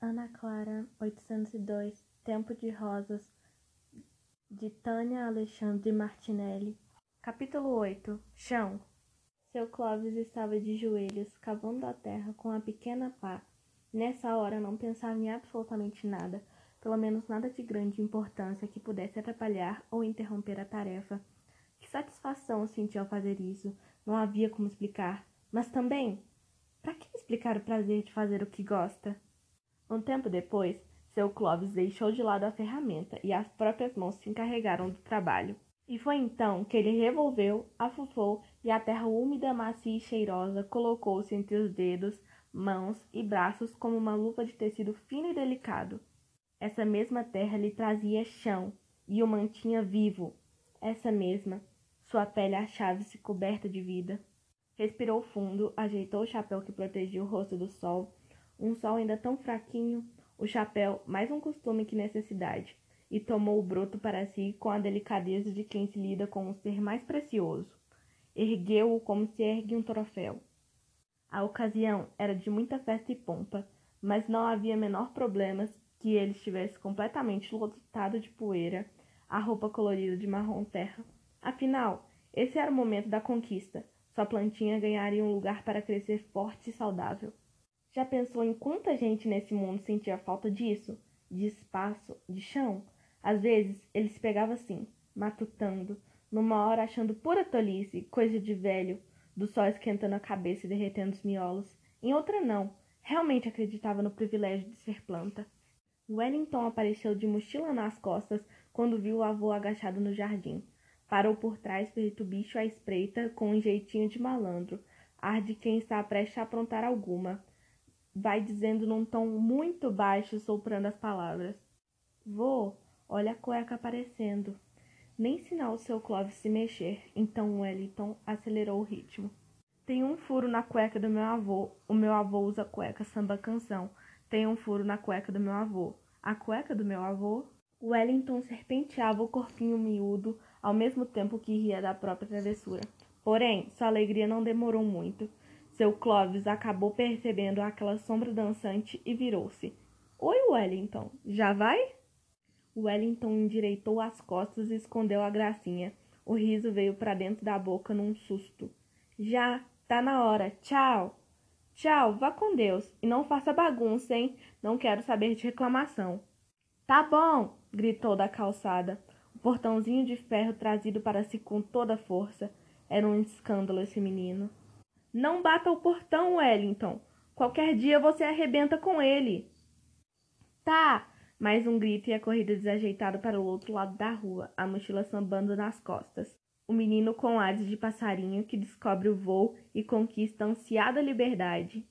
Ana Clara, 802, Tempo de Rosas, de Tânia Alexandre Martinelli. Capítulo 8 Chão Seu Clóvis estava de joelhos, cavando a terra com a pequena pá. Nessa hora não pensava em absolutamente nada, pelo menos nada de grande importância que pudesse atrapalhar ou interromper a tarefa. Que satisfação sentia ao fazer isso, não havia como explicar. Mas também, para que explicar o prazer de fazer o que gosta? Um tempo depois, seu Clovis deixou de lado a ferramenta e as próprias mãos se encarregaram do trabalho. E foi então que ele revolveu, afufou e a terra úmida, macia e cheirosa colocou-se entre os dedos, mãos e braços como uma luva de tecido fino e delicado. Essa mesma terra lhe trazia chão e o mantinha vivo. Essa mesma, sua pele achava-se coberta de vida. Respirou fundo, ajeitou o chapéu que protegia o rosto do sol um sol ainda tão fraquinho, o chapéu mais um costume que necessidade, e tomou o broto para si com a delicadeza de quem se lida com o ser mais precioso. Ergueu-o como se ergue um troféu. A ocasião era de muita festa e pompa, mas não havia menor problema que ele estivesse completamente lotado de poeira, a roupa colorida de marrom terra. Afinal, esse era o momento da conquista. Sua plantinha ganharia um lugar para crescer forte e saudável. Já pensou em quanta gente nesse mundo sentia falta disso? De espaço, de chão? Às vezes ele se pegava assim, matutando, numa hora achando pura tolice, coisa de velho, do sol esquentando a cabeça e derretendo os miolos. Em outra não, realmente acreditava no privilégio de ser planta. Wellington apareceu de mochila nas costas quando viu o avô agachado no jardim. Parou por trás, feito bicho à espreita, com um jeitinho de malandro, ar de quem está prestes a aprontar alguma vai dizendo num tom muito baixo, soprando as palavras. Vô, olha a cueca aparecendo. Nem sinal o seu Clóvis se mexer, então Wellington acelerou o ritmo. Tem um furo na cueca do meu avô. O meu avô usa cueca samba canção. Tem um furo na cueca do meu avô. A cueca do meu avô? Wellington serpenteava o corpinho miúdo, ao mesmo tempo que ria da própria travessura. Porém, sua alegria não demorou muito. Seu Clovis acabou percebendo aquela sombra dançante e virou-se. Oi, Wellington, já vai? Wellington endireitou as costas e escondeu a gracinha. O riso veio para dentro da boca num susto. Já, tá na hora. Tchau. Tchau, vá com Deus. E não faça bagunça, hein? Não quero saber de reclamação. Tá bom, gritou da calçada. O portãozinho de ferro trazido para si com toda força. Era um escândalo esse menino. Não bata o portão, Wellington. Qualquer dia você arrebenta com ele. Tá! Mais um grito e a corrida desajeitada para o outro lado da rua, a mochila sambando nas costas. O menino com ares de passarinho que descobre o voo e conquista a ansiada liberdade.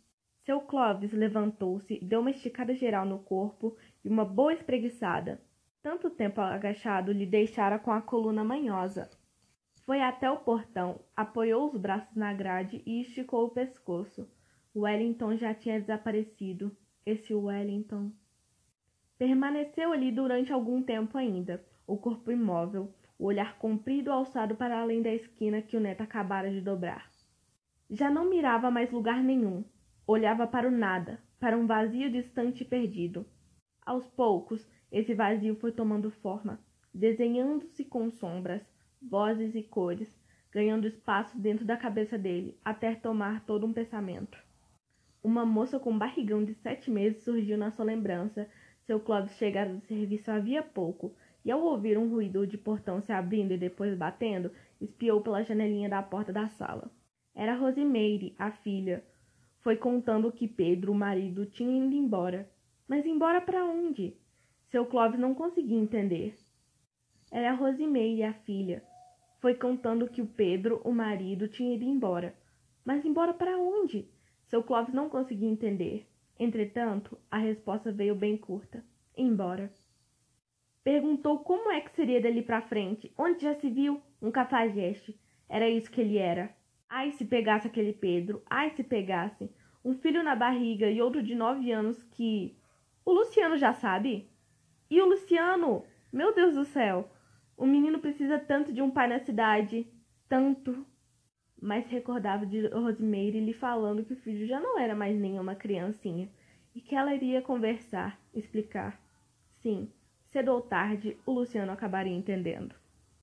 Seu Clovis levantou-se, deu uma esticada geral no corpo e uma boa espreguiçada. Tanto tempo agachado lhe deixara com a coluna manhosa. Foi até o portão, apoiou os braços na grade e esticou o pescoço. Wellington já tinha desaparecido. Esse Wellington. Permaneceu ali durante algum tempo ainda, o corpo imóvel, o olhar comprido alçado para além da esquina que o neto acabara de dobrar. Já não mirava mais lugar nenhum. Olhava para o nada, para um vazio distante e perdido. Aos poucos, esse vazio foi tomando forma, desenhando-se com sombras, vozes e cores, ganhando espaço dentro da cabeça dele, até tomar todo um pensamento. Uma moça com um barrigão de sete meses surgiu na sua lembrança. Seu Clóvis chegara do serviço havia pouco, e ao ouvir um ruído de portão se abrindo e depois batendo, espiou pela janelinha da porta da sala. Era Rosimeire, a filha. Foi contando que Pedro, o marido, tinha ido embora. Mas embora para onde? Seu Clóvis não conseguia entender. Era Rosimeire, a filha. Foi contando que o Pedro, o marido, tinha ido embora. Mas embora para onde? Seu Clóvis não conseguia entender. Entretanto, a resposta veio bem curta. Embora. Perguntou como é que seria dali para frente. Onde já se viu? Um cafajeste. Era isso que ele era. Ai, se pegasse aquele Pedro. Ai, se pegasse. Um filho na barriga e outro de nove anos que... O Luciano já sabe? E o Luciano? Meu Deus do céu! O menino precisa tanto de um pai na cidade, tanto. Mas recordava de Rosemary lhe falando que o filho já não era mais nenhuma criancinha. e que ela iria conversar, explicar. Sim, cedo ou tarde, o Luciano acabaria entendendo.